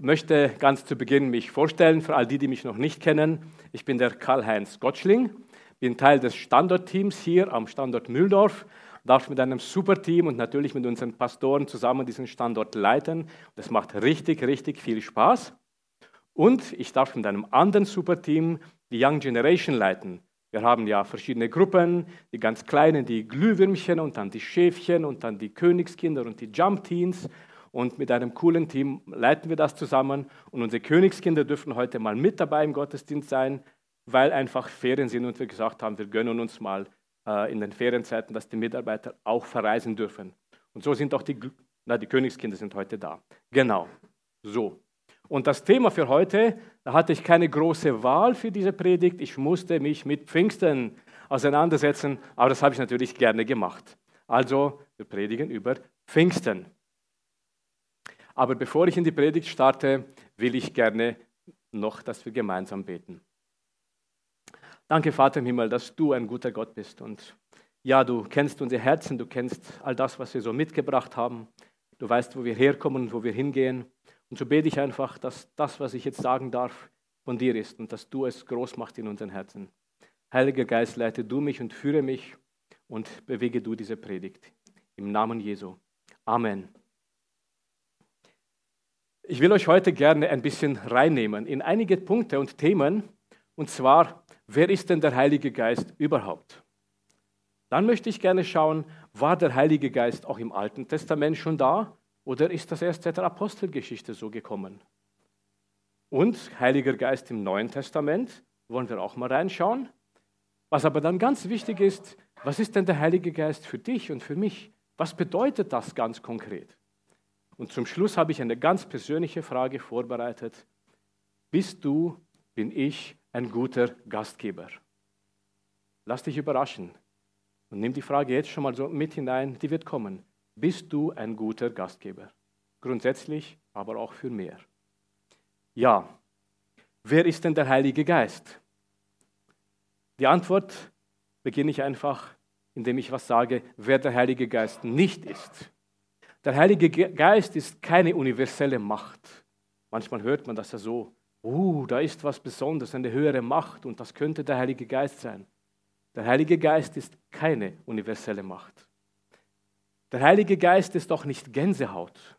möchte ganz zu Beginn mich vorstellen, für all die, die mich noch nicht kennen. Ich bin der Karl-Heinz Gottschling, bin Teil des Standortteams hier am Standort Mühldorf, darf mit einem super Team und natürlich mit unseren Pastoren zusammen diesen Standort leiten. Das macht richtig, richtig viel Spaß. Und ich darf mit einem anderen super Team die Young Generation leiten. Wir haben ja verschiedene Gruppen, die ganz kleinen, die Glühwürmchen und dann die Schäfchen und dann die Königskinder und die Jump Teens. Und mit einem coolen Team leiten wir das zusammen. Und unsere Königskinder dürfen heute mal mit dabei im Gottesdienst sein, weil einfach Ferien sind und wir gesagt haben, wir gönnen uns mal äh, in den Ferienzeiten, dass die Mitarbeiter auch verreisen dürfen. Und so sind auch die, na, die Königskinder sind heute da. Genau, so. Und das Thema für heute, da hatte ich keine große Wahl für diese Predigt. Ich musste mich mit Pfingsten auseinandersetzen, aber das habe ich natürlich gerne gemacht. Also, wir predigen über Pfingsten. Aber bevor ich in die Predigt starte, will ich gerne noch, dass wir gemeinsam beten. Danke, Vater im Himmel, dass du ein guter Gott bist. Und ja, du kennst unsere Herzen, du kennst all das, was wir so mitgebracht haben. Du weißt, wo wir herkommen und wo wir hingehen. Und so bete ich einfach, dass das, was ich jetzt sagen darf, von dir ist und dass du es groß machst in unseren Herzen. Heiliger Geist, leite du mich und führe mich und bewege du diese Predigt. Im Namen Jesu. Amen. Ich will euch heute gerne ein bisschen reinnehmen in einige Punkte und Themen. Und zwar, wer ist denn der Heilige Geist überhaupt? Dann möchte ich gerne schauen, war der Heilige Geist auch im Alten Testament schon da oder ist das erst seit der Apostelgeschichte so gekommen? Und Heiliger Geist im Neuen Testament, wollen wir auch mal reinschauen. Was aber dann ganz wichtig ist, was ist denn der Heilige Geist für dich und für mich? Was bedeutet das ganz konkret? Und zum Schluss habe ich eine ganz persönliche Frage vorbereitet. Bist du, bin ich ein guter Gastgeber? Lass dich überraschen und nimm die Frage jetzt schon mal so mit hinein, die wird kommen. Bist du ein guter Gastgeber? Grundsätzlich, aber auch für mehr. Ja. Wer ist denn der Heilige Geist? Die Antwort beginne ich einfach, indem ich was sage, wer der Heilige Geist nicht ist. Der Heilige Geist ist keine universelle Macht. Manchmal hört man das ja so, uh, da ist was Besonderes, eine höhere Macht und das könnte der Heilige Geist sein. Der Heilige Geist ist keine universelle Macht. Der Heilige Geist ist auch nicht Gänsehaut.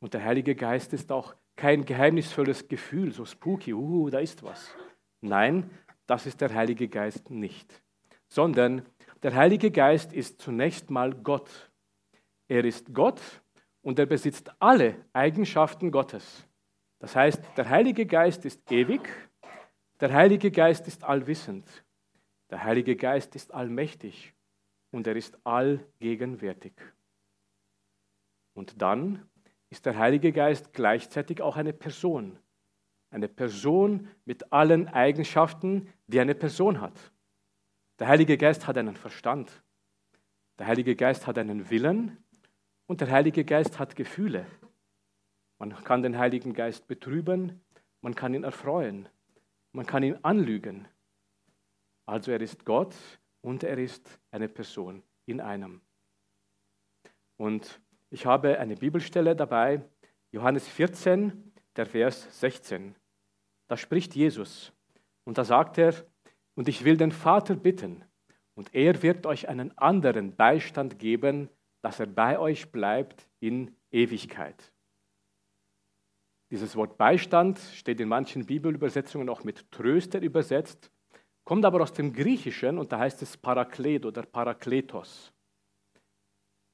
Und der Heilige Geist ist auch kein geheimnisvolles Gefühl, so spooky, uh, da ist was. Nein, das ist der Heilige Geist nicht. Sondern der Heilige Geist ist zunächst mal Gott. Er ist Gott und er besitzt alle Eigenschaften Gottes. Das heißt, der Heilige Geist ist ewig, der Heilige Geist ist allwissend, der Heilige Geist ist allmächtig und er ist allgegenwärtig. Und dann ist der Heilige Geist gleichzeitig auch eine Person. Eine Person mit allen Eigenschaften, die eine Person hat. Der Heilige Geist hat einen Verstand. Der Heilige Geist hat einen Willen und der Heilige Geist hat Gefühle. Man kann den Heiligen Geist betrüben, man kann ihn erfreuen, man kann ihn anlügen. Also er ist Gott und er ist eine Person in einem. Und ich habe eine Bibelstelle dabei, Johannes 14, der Vers 16. Da spricht Jesus und da sagt er, und ich will den Vater bitten, und er wird euch einen anderen Beistand geben, dass er bei euch bleibt in Ewigkeit. Dieses Wort Beistand steht in manchen Bibelübersetzungen auch mit Tröster übersetzt, kommt aber aus dem Griechischen und da heißt es Paraklet oder Parakletos.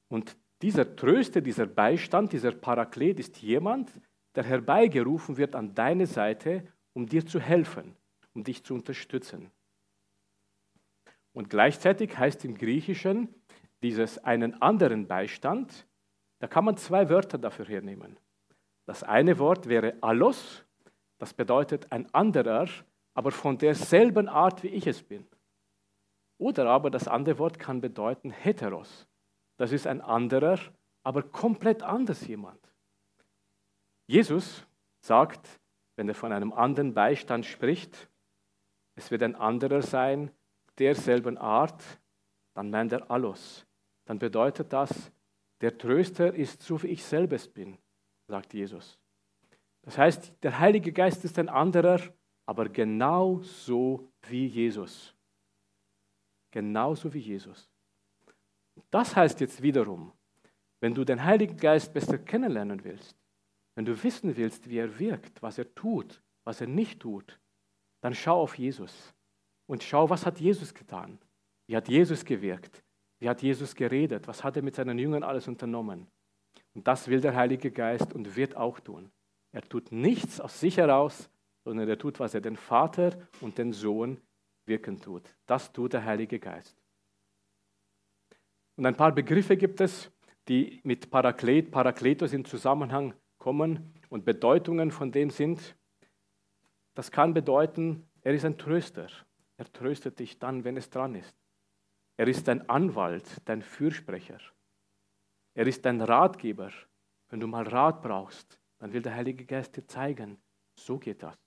Und dieser Tröster, dieser Beistand, dieser Paraklet ist jemand, der herbeigerufen wird an deine Seite, um dir zu helfen, um dich zu unterstützen. Und gleichzeitig heißt im Griechischen dieses einen anderen Beistand, da kann man zwei Wörter dafür hernehmen. Das eine Wort wäre allos Das bedeutet ein anderer, aber von derselben Art, wie ich es bin. Oder aber das andere Wort kann bedeuten heteros. Das ist ein anderer, aber komplett anders jemand. Jesus sagt, wenn er von einem anderen Beistand spricht, es wird ein anderer sein, derselben Art, dann meint er Allos. Dann bedeutet das, der Tröster ist so, wie ich selbst bin, sagt Jesus. Das heißt, der Heilige Geist ist ein anderer, aber genau so wie Jesus. Genauso wie Jesus. Das heißt jetzt wiederum, wenn du den Heiligen Geist besser kennenlernen willst, wenn du wissen willst, wie er wirkt, was er tut, was er nicht tut, dann schau auf Jesus und schau, was hat Jesus getan? Wie hat Jesus gewirkt? Wie hat Jesus geredet? Was hat er mit seinen Jüngern alles unternommen? Und das will der Heilige Geist und wird auch tun. Er tut nichts aus sich heraus, sondern er tut, was er den Vater und den Sohn wirken tut. Das tut der Heilige Geist. Und ein paar Begriffe gibt es, die mit Paraklet, Parakletos in Zusammenhang kommen und Bedeutungen von dem sind. Das kann bedeuten, er ist ein Tröster. Er tröstet dich dann, wenn es dran ist. Er ist dein Anwalt, dein Fürsprecher. Er ist dein Ratgeber. Wenn du mal Rat brauchst, dann will der Heilige Geist dir zeigen, so geht das.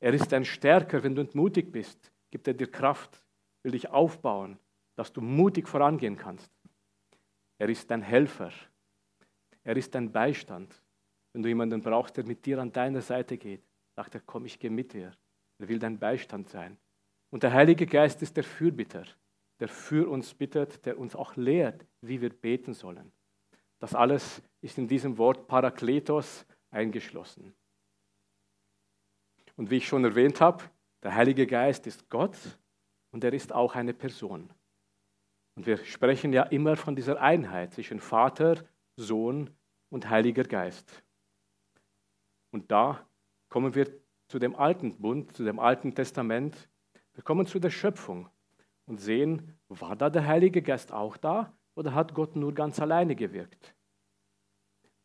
Er ist dein Stärker, wenn du entmutigt bist, gibt er dir Kraft, will dich aufbauen, dass du mutig vorangehen kannst. Er ist dein Helfer. Er ist dein Beistand. Wenn du jemanden brauchst, der mit dir an deiner Seite geht, sagt er, komm, ich gehe mit dir. Er will dein Beistand sein. Und der Heilige Geist ist der Fürbitter, der für uns bittet, der uns auch lehrt, wie wir beten sollen. Das alles ist in diesem Wort Parakletos eingeschlossen. Und wie ich schon erwähnt habe, der Heilige Geist ist Gott und er ist auch eine Person. Und wir sprechen ja immer von dieser Einheit zwischen Vater, Sohn und Heiliger Geist. Und da kommen wir zu dem alten Bund, zu dem alten Testament. Wir kommen zu der Schöpfung und sehen, war da der Heilige Geist auch da oder hat Gott nur ganz alleine gewirkt?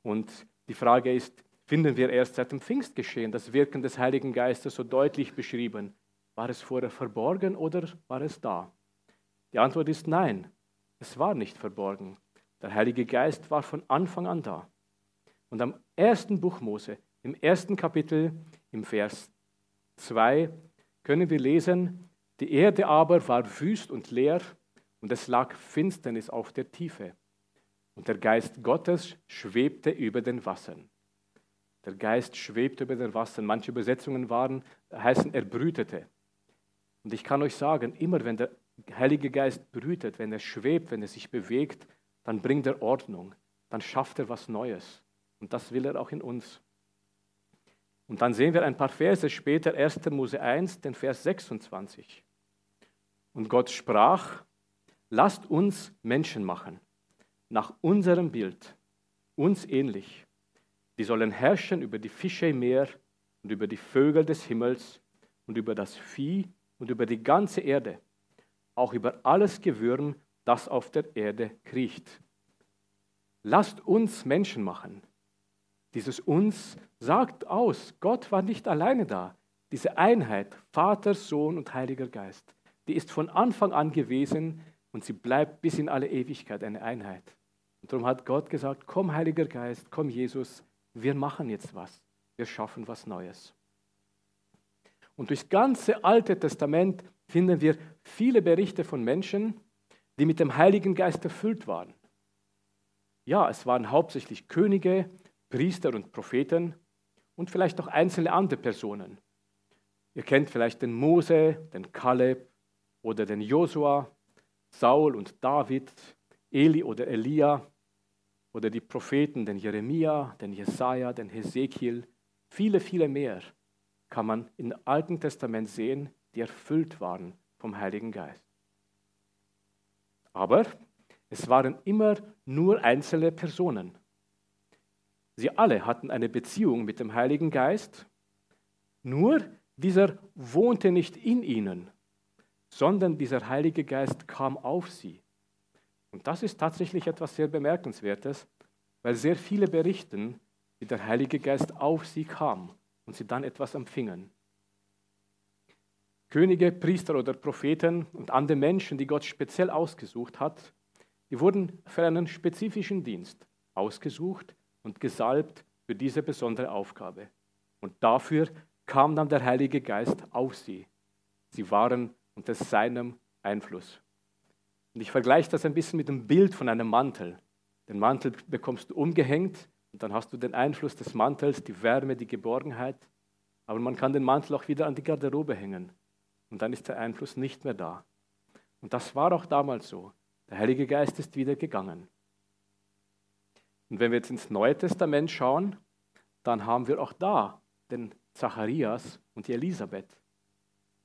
Und die Frage ist, finden wir erst seit dem Pfingstgeschehen das Wirken des Heiligen Geistes so deutlich beschrieben? War es vorher verborgen oder war es da? Die Antwort ist nein, es war nicht verborgen. Der Heilige Geist war von Anfang an da. Und am ersten Buch Mose, im ersten Kapitel, im Vers 2, können wir lesen, die Erde aber war wüst und leer und es lag Finsternis auf der Tiefe. Und der Geist Gottes schwebte über den Wassern. Der Geist schwebte über den Wassern. Manche Übersetzungen waren, heißen, er brütete. Und ich kann euch sagen, immer wenn der Heilige Geist brütet, wenn er schwebt, wenn er sich bewegt, dann bringt er Ordnung, dann schafft er was Neues. Und das will er auch in uns. Und dann sehen wir ein paar Verse später, 1. Mose 1, den Vers 26. Und Gott sprach, lasst uns Menschen machen, nach unserem Bild, uns ähnlich. Die sollen herrschen über die Fische im Meer und über die Vögel des Himmels und über das Vieh und über die ganze Erde, auch über alles Gewürm, das auf der Erde kriecht. Lasst uns Menschen machen. Dieses uns sagt aus, Gott war nicht alleine da. Diese Einheit, Vater, Sohn und Heiliger Geist, die ist von Anfang an gewesen und sie bleibt bis in alle Ewigkeit eine Einheit. Und darum hat Gott gesagt, komm Heiliger Geist, komm Jesus, wir machen jetzt was. Wir schaffen was Neues. Und durchs ganze Alte Testament finden wir viele Berichte von Menschen, die mit dem Heiligen Geist erfüllt waren. Ja, es waren hauptsächlich Könige, Priester und Propheten und vielleicht auch einzelne andere Personen. Ihr kennt vielleicht den Mose, den Kaleb oder den Josua, Saul und David, Eli oder Elia oder die Propheten, den Jeremia, den Jesaja, den Hesekiel, viele, viele mehr kann man im Alten Testament sehen, die erfüllt waren vom Heiligen Geist. Aber es waren immer nur einzelne Personen. Sie alle hatten eine Beziehung mit dem Heiligen Geist, nur dieser wohnte nicht in ihnen, sondern dieser Heilige Geist kam auf sie. Und das ist tatsächlich etwas sehr Bemerkenswertes, weil sehr viele berichten, wie der Heilige Geist auf sie kam und sie dann etwas empfingen. Könige, Priester oder Propheten und andere Menschen, die Gott speziell ausgesucht hat, die wurden für einen spezifischen Dienst ausgesucht und gesalbt für diese besondere Aufgabe. Und dafür kam dann der Heilige Geist auf sie. Sie waren unter seinem Einfluss. Und ich vergleiche das ein bisschen mit dem Bild von einem Mantel. Den Mantel bekommst du umgehängt und dann hast du den Einfluss des Mantels, die Wärme, die Geborgenheit. Aber man kann den Mantel auch wieder an die Garderobe hängen. Und dann ist der Einfluss nicht mehr da. Und das war auch damals so. Der Heilige Geist ist wieder gegangen. Und wenn wir jetzt ins Neue Testament schauen, dann haben wir auch da den Zacharias und die Elisabeth,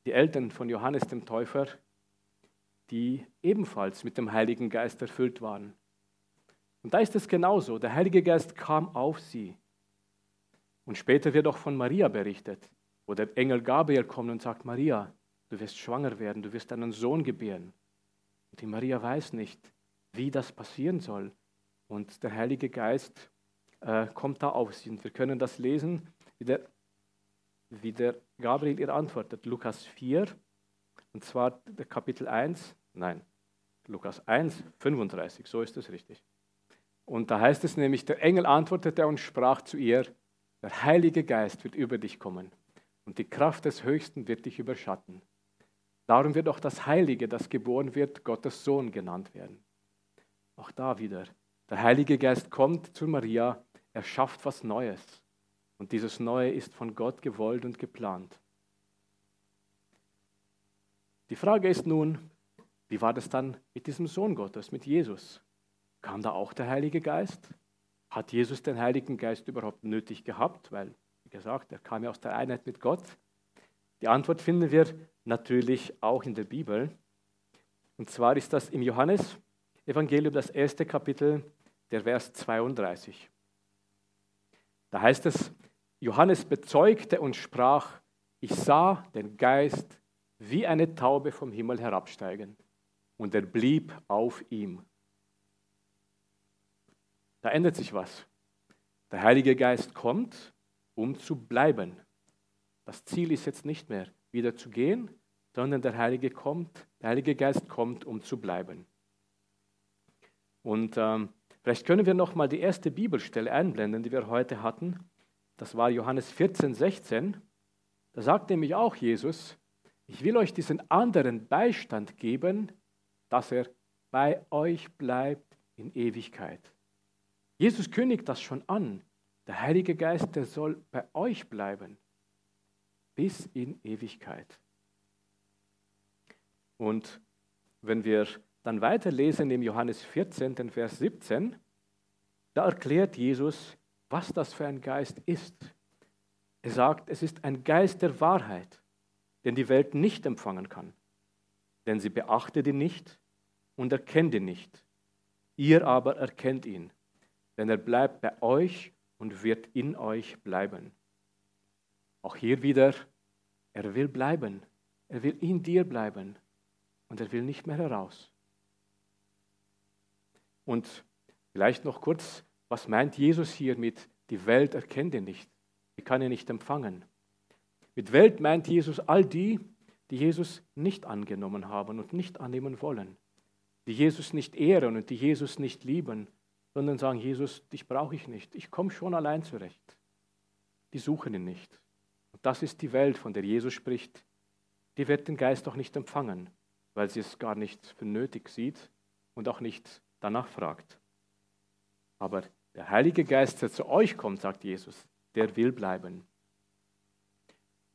die Eltern von Johannes dem Täufer, die ebenfalls mit dem Heiligen Geist erfüllt waren. Und da ist es genauso. Der Heilige Geist kam auf sie. Und später wird auch von Maria berichtet, wo der Engel Gabriel kommt und sagt, Maria, du wirst schwanger werden, du wirst einen Sohn gebären. Und die Maria weiß nicht, wie das passieren soll. Und der Heilige Geist äh, kommt da auf sie. Und wir können das lesen, wie der, wie der Gabriel ihr antwortet. Lukas 4, und zwar der Kapitel 1, nein, Lukas 1, 35, so ist es richtig. Und da heißt es nämlich, der Engel antwortete und sprach zu ihr, der Heilige Geist wird über dich kommen und die Kraft des Höchsten wird dich überschatten. Darum wird auch das Heilige, das geboren wird, Gottes Sohn genannt werden. Auch da wieder. Der Heilige Geist kommt zu Maria, er schafft was Neues. Und dieses Neue ist von Gott gewollt und geplant. Die Frage ist nun, wie war das dann mit diesem Sohn Gottes, mit Jesus? Kam da auch der Heilige Geist? Hat Jesus den Heiligen Geist überhaupt nötig gehabt? Weil, wie gesagt, er kam ja aus der Einheit mit Gott. Die Antwort finden wir natürlich auch in der Bibel. Und zwar ist das im Johannes Evangelium das erste Kapitel, der Vers 32. Da heißt es, Johannes bezeugte und sprach, ich sah den Geist wie eine Taube vom Himmel herabsteigen und er blieb auf ihm. Da ändert sich was. Der Heilige Geist kommt, um zu bleiben. Das Ziel ist jetzt nicht mehr wieder zu gehen, sondern der Heilige kommt, der Heilige Geist kommt, um zu bleiben. Und ähm, vielleicht können wir noch mal die erste Bibelstelle einblenden, die wir heute hatten. Das war Johannes 14, 16. Da sagt nämlich auch Jesus, ich will euch diesen anderen Beistand geben, dass er bei euch bleibt in Ewigkeit. Jesus kündigt das schon an. Der Heilige Geist, der soll bei euch bleiben bis in Ewigkeit. Und wenn wir dann weiterlesen im Johannes 14, den Vers 17, da erklärt Jesus, was das für ein Geist ist. Er sagt, es ist ein Geist der Wahrheit den die Welt nicht empfangen kann. Denn sie beachtet ihn nicht und erkennt ihn nicht. Ihr aber erkennt ihn, denn er bleibt bei euch und wird in euch bleiben. Auch hier wieder, er will bleiben. Er will in dir bleiben und er will nicht mehr heraus. Und vielleicht noch kurz, was meint Jesus hier mit, die Welt erkennt ihn nicht, sie kann ihn nicht empfangen. Mit Welt meint Jesus all die, die Jesus nicht angenommen haben und nicht annehmen wollen, die Jesus nicht ehren und die Jesus nicht lieben, sondern sagen, Jesus, dich brauche ich nicht, ich komme schon allein zurecht. Die suchen ihn nicht. Und das ist die Welt, von der Jesus spricht. Die wird den Geist auch nicht empfangen, weil sie es gar nicht für nötig sieht und auch nicht danach fragt. Aber der Heilige Geist, der zu euch kommt, sagt Jesus, der will bleiben.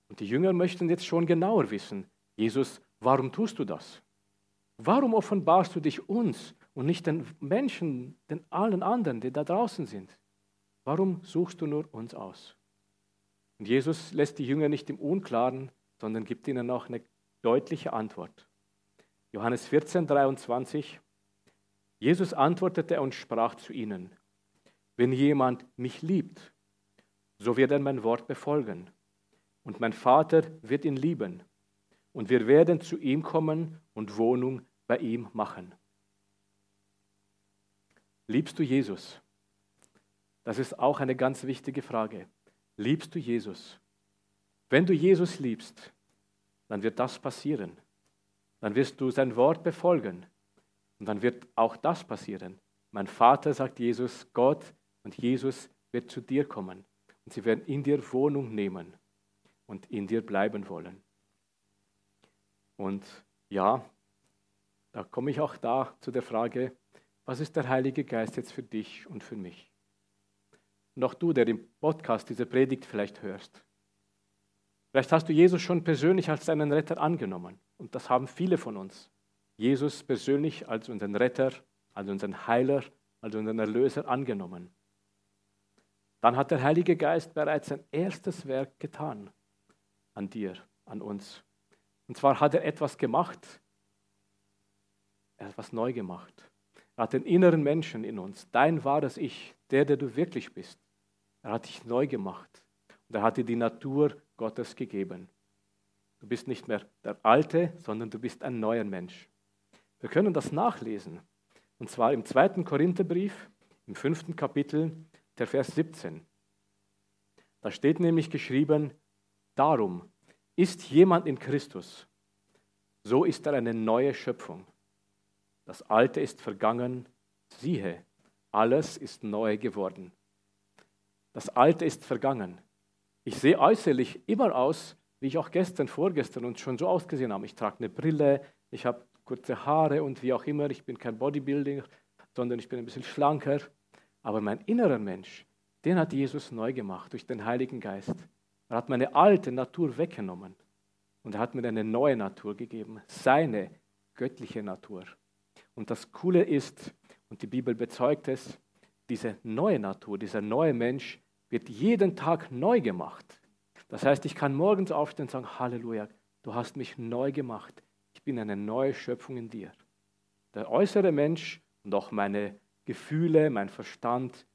Und die Jünger möchten jetzt schon genauer wissen, Jesus, warum tust du das? Warum offenbarst du dich uns und nicht den Menschen, den allen anderen, die da draußen sind? Warum suchst du nur uns aus? Und Jesus lässt die Jünger nicht im Unklaren, sondern gibt ihnen auch eine deutliche Antwort. Johannes 14, 23. Jesus antwortete und sprach zu ihnen, wenn jemand mich liebt, so wird er mein Wort befolgen und mein Vater wird ihn lieben. Und wir werden zu ihm kommen und Wohnung bei ihm machen. Liebst du Jesus? Das ist auch eine ganz wichtige Frage. Liebst du Jesus? Wenn du Jesus liebst, dann wird das passieren. Dann wirst du sein Wort befolgen. Und dann wird auch das passieren. Mein Vater, sagt Jesus, Gott und Jesus wird zu dir kommen. Und sie werden in dir Wohnung nehmen und in dir bleiben wollen. Und ja, da komme ich auch da zu der Frage, was ist der Heilige Geist jetzt für dich und für mich? Und auch du, der im Podcast diese Predigt vielleicht hörst. Vielleicht hast du Jesus schon persönlich als deinen Retter angenommen. Und das haben viele von uns. Jesus persönlich als unseren Retter, als unseren Heiler, als unseren Erlöser angenommen. Dann hat der Heilige Geist bereits sein erstes Werk getan an dir, an uns. Und zwar hat er etwas gemacht, er hat etwas neu gemacht. Er hat den inneren Menschen in uns, dein wahres Ich, der, der du wirklich bist. Er hat dich neu gemacht und er hat dir die Natur Gottes gegeben. Du bist nicht mehr der Alte, sondern du bist ein neuer Mensch. Wir können das nachlesen. Und zwar im zweiten Korintherbrief, im fünften Kapitel, der Vers 17. Da steht nämlich geschrieben, darum ist jemand in Christus, so ist er eine neue Schöpfung. Das Alte ist vergangen, siehe, alles ist neu geworden. Das Alte ist vergangen. Ich sehe äußerlich immer aus, wie ich auch gestern, vorgestern und schon so ausgesehen habe. Ich trage eine Brille, ich habe kurze Haare und wie auch immer. Ich bin kein Bodybuilder, sondern ich bin ein bisschen schlanker. Aber mein innerer Mensch, den hat Jesus neu gemacht durch den Heiligen Geist. Er hat meine alte Natur weggenommen und er hat mir eine neue Natur gegeben, seine göttliche Natur. Und das Coole ist, und die Bibel bezeugt es, diese neue Natur, dieser neue Mensch wird jeden Tag neu gemacht. Das heißt, ich kann morgens aufstehen und sagen, Halleluja, du hast mich neu gemacht. Ich bin eine neue Schöpfung in dir. Der äußere Mensch und auch meine Gefühle, mein Verstand,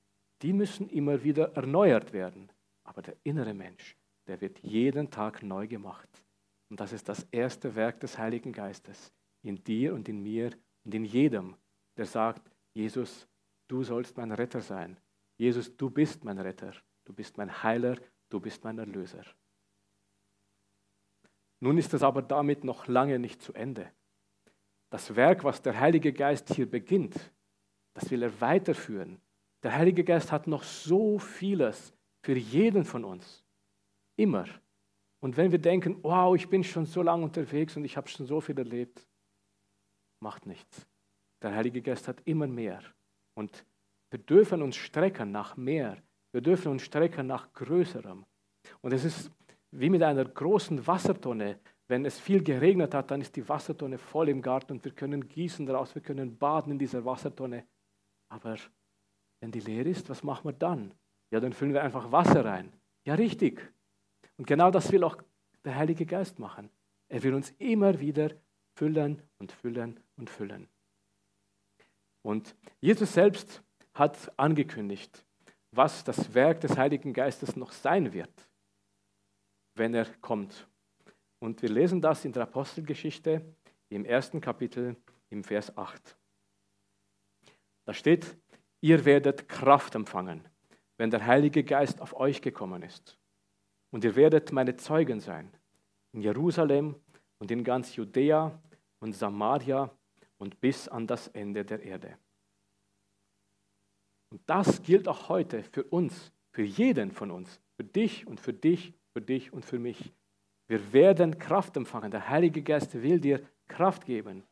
die müssen immer wieder erneuert werden. Aber der innere Mensch, der wird jeden Tag neu gemacht. Und das ist das erste Werk des Heiligen Geistes in dir und in mir und in jedem, der sagt, Jesus, du sollst mein Retter sein. Jesus, du bist mein Retter. Du bist mein Heiler. Du bist mein Erlöser. Nun ist es aber damit noch lange nicht zu Ende. Das Werk, was der Heilige Geist hier beginnt, das will er weiterführen. Der Heilige Geist hat noch so vieles für jeden von uns. Immer. Und wenn wir denken, wow, ich bin schon so lange unterwegs und ich habe schon so viel erlebt, macht nichts. Der Heilige Geist hat immer mehr. Und wir dürfen uns strecken nach mehr. Wir dürfen uns strecken nach Größerem. Und es ist wie mit einer großen Wassertonne. Wenn es viel geregnet hat, dann ist die Wassertonne voll im Garten und wir können gießen daraus, wir können baden in dieser Wassertonne. Aber wenn die leer ist, was machen wir dann? Ja, dann füllen wir einfach Wasser rein. Ja, richtig. Und genau das will auch der Heilige Geist machen. Er will uns immer wieder füllen und füllen und füllen. Und Jesus selbst hat angekündigt, was das Werk des Heiligen Geistes noch sein wird, wenn er kommt. Und wir lesen das in der Apostelgeschichte im ersten Kapitel im Vers 8. Da steht, ihr werdet Kraft empfangen, wenn der Heilige Geist auf euch gekommen ist. Und ihr werdet meine Zeugen sein in Jerusalem und in ganz Judäa und Samaria und bis an das Ende der Erde. Und das gilt auch heute für uns, für jeden von uns, für dich und für dich, für dich und für mich. Wir werden Kraft empfangen. Der Heilige Geist will dir Kraft geben.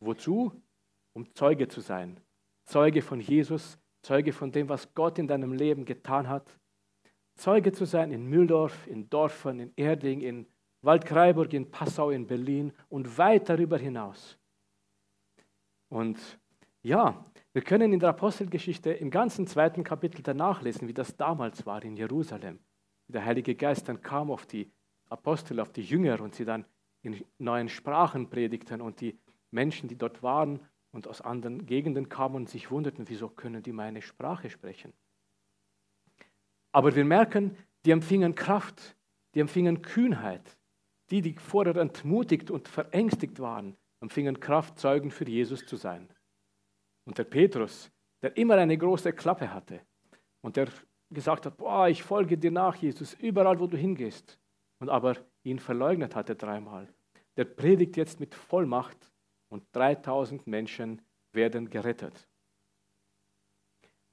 Wozu? Um Zeuge zu sein. Zeuge von Jesus, Zeuge von dem, was Gott in deinem Leben getan hat. Zeuge zu sein in Mühldorf, in Dorfen, in Erding, in Waldkraiburg, in Passau, in Berlin und weit darüber hinaus. Und ja, wir können in der Apostelgeschichte im ganzen zweiten Kapitel danach lesen, wie das damals war in Jerusalem. Der Heilige Geist dann kam auf die Apostel, auf die Jünger und sie dann in neuen Sprachen predigten und die Menschen, die dort waren und aus anderen Gegenden kamen und sich wunderten, wieso können die meine Sprache sprechen. Aber wir merken, die empfingen Kraft, die empfingen Kühnheit. Die, die vorher entmutigt und verängstigt waren, empfingen Kraft, Zeugen für Jesus zu sein. Und der Petrus, der immer eine große Klappe hatte und der gesagt hat, boah, ich folge dir nach, Jesus, überall, wo du hingehst, und aber ihn verleugnet hatte dreimal. Der predigt jetzt mit Vollmacht und 3000 Menschen werden gerettet.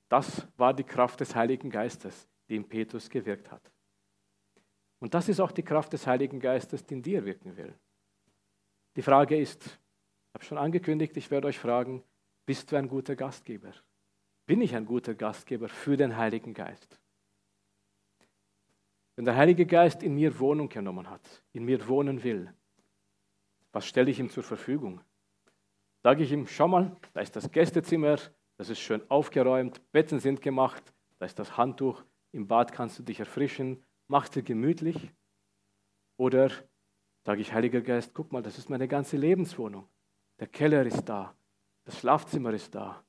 Das war die Kraft des Heiligen Geistes, die in Petrus gewirkt hat. Und das ist auch die Kraft des Heiligen Geistes, die in dir wirken will. Die Frage ist, ich habe schon angekündigt, ich werde euch fragen, bist du ein guter Gastgeber? Bin ich ein guter Gastgeber für den Heiligen Geist? Wenn der Heilige Geist in mir Wohnung genommen hat, in mir wohnen will, was stelle ich ihm zur Verfügung? Sage ich ihm, schau mal, da ist das Gästezimmer, das ist schön aufgeräumt, Betten sind gemacht, da ist das Handtuch, im Bad kannst du dich erfrischen, mach dir gemütlich. Oder sage ich, Heiliger Geist, guck mal, das ist meine ganze Lebenswohnung. Der Keller ist da, das Schlafzimmer ist da,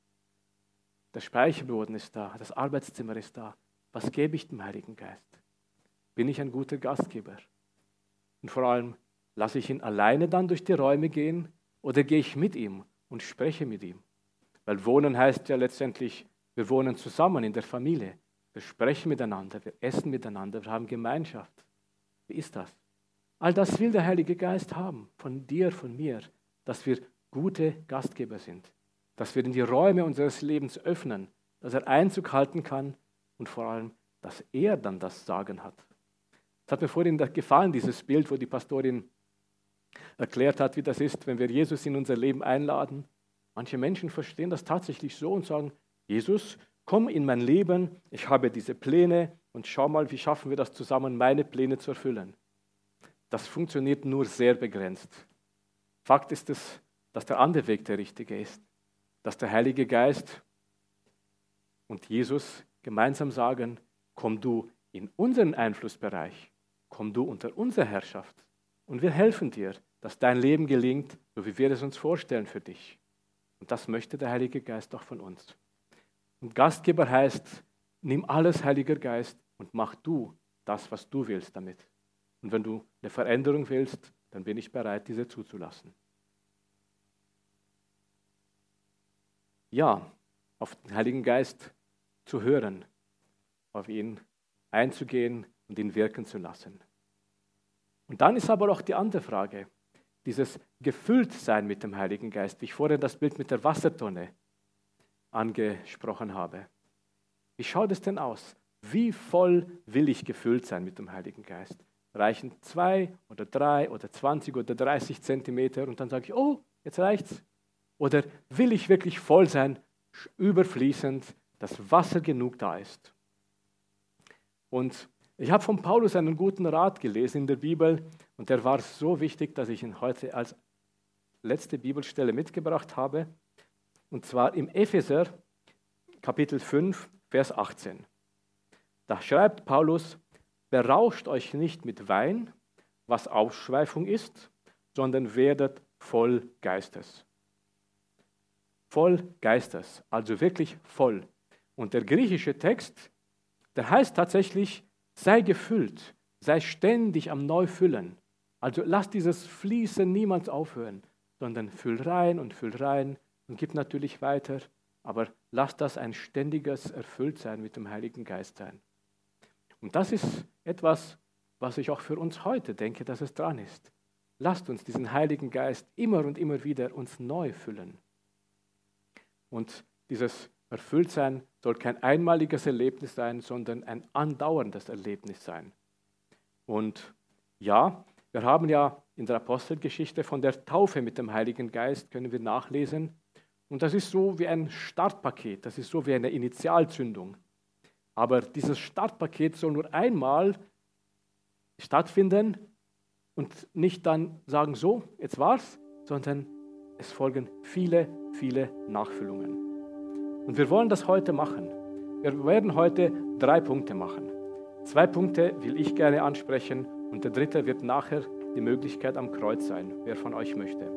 der Speicherboden ist da, das Arbeitszimmer ist da. Was gebe ich dem Heiligen Geist? Bin ich ein guter Gastgeber? Und vor allem, lasse ich ihn alleine dann durch die Räume gehen oder gehe ich mit ihm und spreche mit ihm? Weil wohnen heißt ja letztendlich, wir wohnen zusammen in der Familie. Wir sprechen miteinander, wir essen miteinander, wir haben Gemeinschaft. Wie ist das? All das will der Heilige Geist haben, von dir, von mir, dass wir gute Gastgeber sind, dass wir in die Räume unseres Lebens öffnen, dass er Einzug halten kann und vor allem, dass er dann das Sagen hat. Es hat mir vorhin gefallen, dieses Bild, wo die Pastorin erklärt hat, wie das ist, wenn wir Jesus in unser Leben einladen. Manche Menschen verstehen das tatsächlich so und sagen, Jesus, komm in mein Leben, ich habe diese Pläne und schau mal, wie schaffen wir das zusammen, meine Pläne zu erfüllen. Das funktioniert nur sehr begrenzt. Fakt ist es, dass der andere Weg der richtige ist, dass der Heilige Geist und Jesus gemeinsam sagen, komm du in unseren Einflussbereich, komm du unter unsere Herrschaft und wir helfen dir, dass dein Leben gelingt, so wie wir es uns vorstellen für dich. Und das möchte der Heilige Geist auch von uns. Und Gastgeber heißt, nimm alles, Heiliger Geist, und mach du das, was du willst damit. Und wenn du eine Veränderung willst, dann bin ich bereit, diese zuzulassen. Ja, auf den Heiligen Geist zu hören, auf ihn einzugehen und ihn wirken zu lassen. Und dann ist aber auch die andere Frage, dieses Gefülltsein mit dem Heiligen Geist, wie ich vorhin das Bild mit der Wassertonne angesprochen habe. Wie schaut es denn aus? Wie voll will ich gefüllt sein mit dem Heiligen Geist? Reichen zwei oder drei oder zwanzig oder dreißig Zentimeter und dann sage ich, oh, jetzt reicht's. Oder will ich wirklich voll sein, überfließend, dass Wasser genug da ist? Und ich habe von Paulus einen guten Rat gelesen in der Bibel und der war so wichtig, dass ich ihn heute als letzte Bibelstelle mitgebracht habe. Und zwar im Epheser Kapitel 5, Vers 18. Da schreibt Paulus, berauscht euch nicht mit Wein, was Ausschweifung ist, sondern werdet voll Geistes. Voll Geistes, also wirklich voll. Und der griechische Text, der heißt tatsächlich Sei gefüllt, sei ständig am Neufüllen. Also lass dieses Fließen niemals aufhören, sondern füll rein und füll rein und gib natürlich weiter, aber lass das ein ständiges Erfülltsein mit dem Heiligen Geist sein. Und das ist etwas, was ich auch für uns heute denke, dass es dran ist. Lasst uns diesen Heiligen Geist immer und immer wieder uns neu füllen. Und dieses Erfülltsein soll kein einmaliges Erlebnis sein, sondern ein andauerndes Erlebnis sein. Und ja, wir haben ja in der Apostelgeschichte von der Taufe mit dem Heiligen Geist, können wir nachlesen. Und das ist so wie ein Startpaket, das ist so wie eine Initialzündung. Aber dieses Startpaket soll nur einmal stattfinden und nicht dann sagen, so, jetzt war's, sondern es folgen viele, viele Nachfüllungen. Und wir wollen das heute machen. Wir werden heute drei Punkte machen. Zwei Punkte will ich gerne ansprechen und der dritte wird nachher die Möglichkeit am Kreuz sein, wer von euch möchte.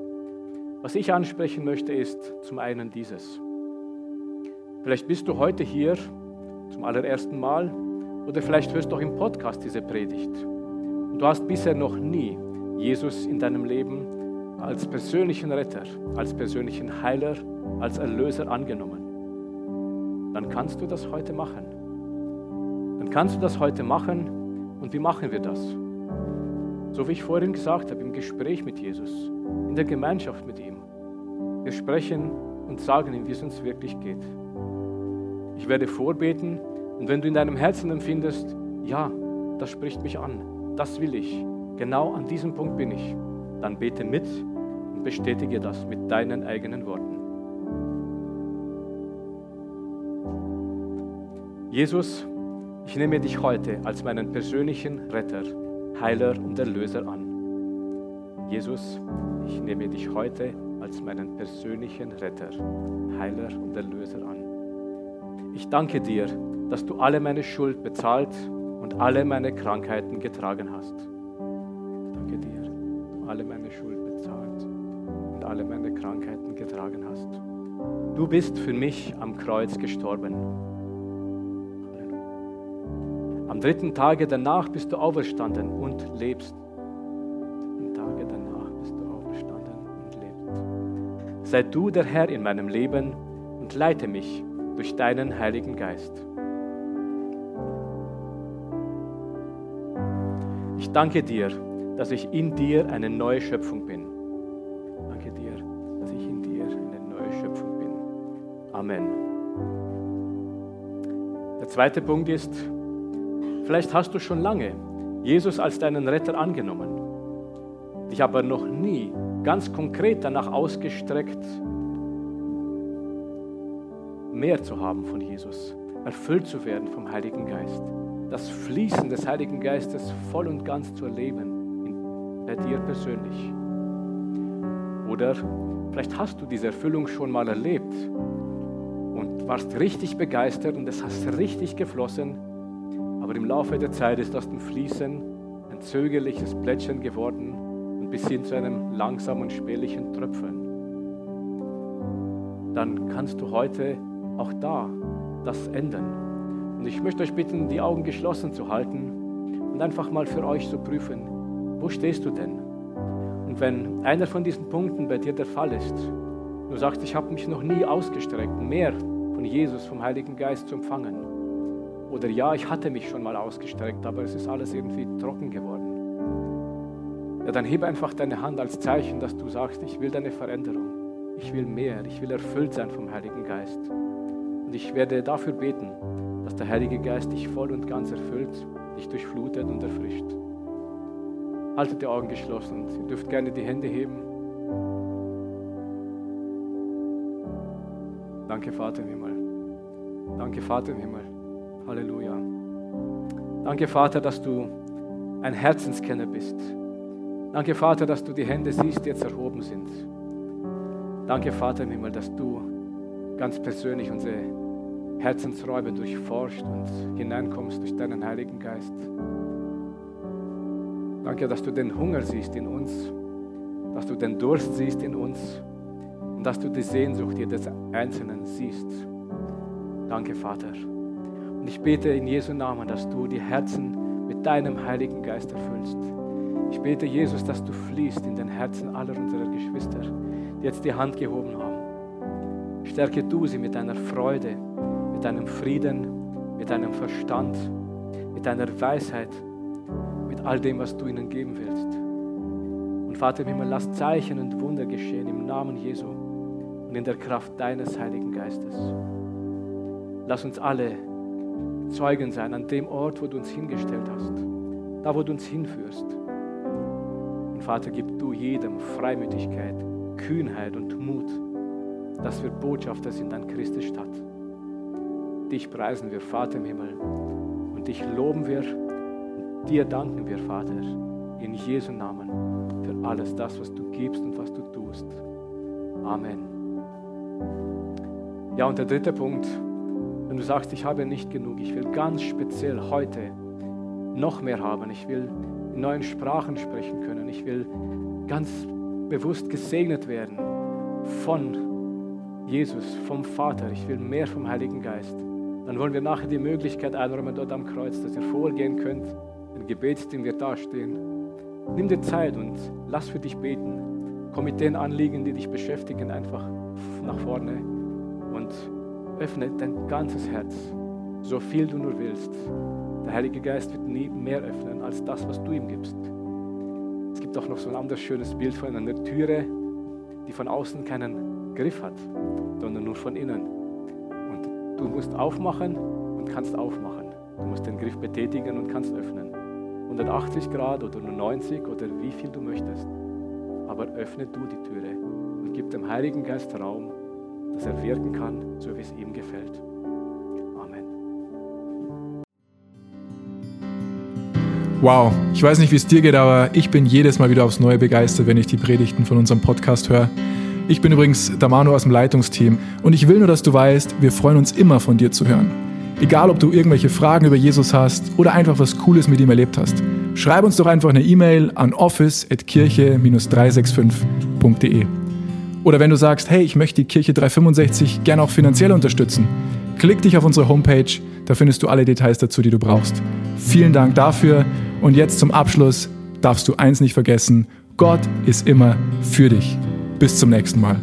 Was ich ansprechen möchte, ist zum einen dieses. Vielleicht bist du heute hier zum allerersten Mal oder vielleicht hörst du auch im Podcast diese Predigt. Und du hast bisher noch nie Jesus in deinem Leben als persönlichen Retter, als persönlichen Heiler, als Erlöser angenommen dann kannst du das heute machen. Dann kannst du das heute machen. Und wie machen wir das? So wie ich vorhin gesagt habe, im Gespräch mit Jesus, in der Gemeinschaft mit ihm. Wir sprechen und sagen ihm, wie es uns wirklich geht. Ich werde vorbeten und wenn du in deinem Herzen empfindest, ja, das spricht mich an, das will ich, genau an diesem Punkt bin ich, dann bete mit und bestätige das mit deinen eigenen Worten. Jesus, ich nehme dich heute als meinen persönlichen Retter, Heiler und Erlöser an. Jesus, ich nehme dich heute als meinen persönlichen Retter, Heiler und Erlöser an. Ich danke dir, dass du alle meine Schuld bezahlt und alle meine Krankheiten getragen hast. Alle meine Krankheiten getragen hast. Du bist für mich am Kreuz gestorben. Am dritten Tage danach bist du auferstanden und lebst. Am Tage danach bist du auferstanden und lebst. Sei du der Herr in meinem Leben und leite mich durch deinen Heiligen Geist. Ich danke dir, dass ich in dir eine neue Schöpfung bin. Amen. Der zweite Punkt ist, vielleicht hast du schon lange Jesus als deinen Retter angenommen, dich aber noch nie ganz konkret danach ausgestreckt, mehr zu haben von Jesus, erfüllt zu werden vom Heiligen Geist, das Fließen des Heiligen Geistes voll und ganz zu erleben, bei dir persönlich. Oder vielleicht hast du diese Erfüllung schon mal erlebt warst richtig begeistert und es hast richtig geflossen, aber im Laufe der Zeit ist aus dem Fließen ein zögerliches Plätschern geworden und bis hin zu einem langsamen, spärlichen Tröpfeln. Dann kannst du heute auch da das ändern. Und ich möchte euch bitten, die Augen geschlossen zu halten und einfach mal für euch so prüfen, wo stehst du denn? Und wenn einer von diesen Punkten bei dir der Fall ist, du sagst, ich habe mich noch nie ausgestreckt, mehr von Jesus, vom Heiligen Geist zu empfangen. Oder ja, ich hatte mich schon mal ausgestreckt, aber es ist alles irgendwie trocken geworden. Ja, dann heb einfach deine Hand als Zeichen, dass du sagst, ich will deine Veränderung. Ich will mehr, ich will erfüllt sein vom Heiligen Geist. Und ich werde dafür beten, dass der Heilige Geist dich voll und ganz erfüllt, dich durchflutet und erfrischt. Haltet die Augen geschlossen. Ihr dürft gerne die Hände heben. Danke, Vater im Himmel. Danke, Vater im Himmel. Halleluja. Danke, Vater, dass du ein Herzenskenner bist. Danke, Vater, dass du die Hände siehst, die jetzt erhoben sind. Danke, Vater im Himmel, dass du ganz persönlich unsere Herzensräume durchforscht und hineinkommst durch deinen Heiligen Geist. Danke, dass du den Hunger siehst in uns, dass du den Durst siehst in uns und dass du die Sehnsucht jedes Einzelnen siehst. Danke, Vater. Und ich bete in Jesu Namen, dass du die Herzen mit deinem Heiligen Geist erfüllst. Ich bete, Jesus, dass du fließt in den Herzen aller unserer Geschwister, die jetzt die Hand gehoben haben. Stärke du sie mit deiner Freude, mit deinem Frieden, mit deinem Verstand, mit deiner Weisheit, mit all dem, was du ihnen geben willst. Und Vater im Himmel, lass Zeichen und Wunder geschehen im Namen Jesu und in der Kraft deines Heiligen Geistes. Lass uns alle Zeugen sein an dem Ort, wo du uns hingestellt hast, da, wo du uns hinführst. Und Vater, gib du jedem Freimütigkeit, Kühnheit und Mut dass wir Botschafter sind an Christi Stadt. Dich preisen wir, Vater im Himmel, und dich loben wir und dir danken wir, Vater, in Jesu Namen für alles das, was du gibst und was du tust. Amen. Ja, und der dritte Punkt, wenn du sagst, ich habe nicht genug, ich will ganz speziell heute noch mehr haben, ich will in neuen Sprachen sprechen können, ich will ganz bewusst gesegnet werden von Jesus, vom Vater, ich will mehr vom Heiligen Geist. Dann wollen wir nachher die Möglichkeit einräumen dort am Kreuz, dass ihr vorgehen könnt, ein Gebetsteam wird dastehen. Nimm dir Zeit und lass für dich beten. Komm mit den Anliegen, die dich beschäftigen, einfach nach vorne und öffne dein ganzes Herz, so viel du nur willst. Der Heilige Geist wird nie mehr öffnen als das, was du ihm gibst. gibt auch noch so ein anderes schönes Bild von einer Türe, die von außen keinen Griff hat, sondern nur von innen. Und du musst aufmachen und kannst aufmachen. Du musst den Griff betätigen und kannst öffnen. 180 Grad oder nur 90 oder wie viel du möchtest. Aber öffne du die Türe und gib dem Heiligen Geist Raum, dass er wirken kann, so wie es ihm gefällt. Amen. Wow, ich weiß nicht, wie es dir geht, aber ich bin jedes Mal wieder aufs Neue begeistert, wenn ich die Predigten von unserem Podcast höre. Ich bin übrigens Damano aus dem Leitungsteam und ich will nur, dass du weißt, wir freuen uns immer von dir zu hören. Egal, ob du irgendwelche Fragen über Jesus hast oder einfach was Cooles mit ihm erlebt hast. Schreib uns doch einfach eine E-Mail an office.kirche-365.de. Oder wenn du sagst, hey, ich möchte die Kirche 365 gerne auch finanziell unterstützen, klick dich auf unsere Homepage, da findest du alle Details dazu, die du brauchst. Vielen Dank dafür und jetzt zum Abschluss darfst du eins nicht vergessen, Gott ist immer für dich. Bis zum nächsten Mal.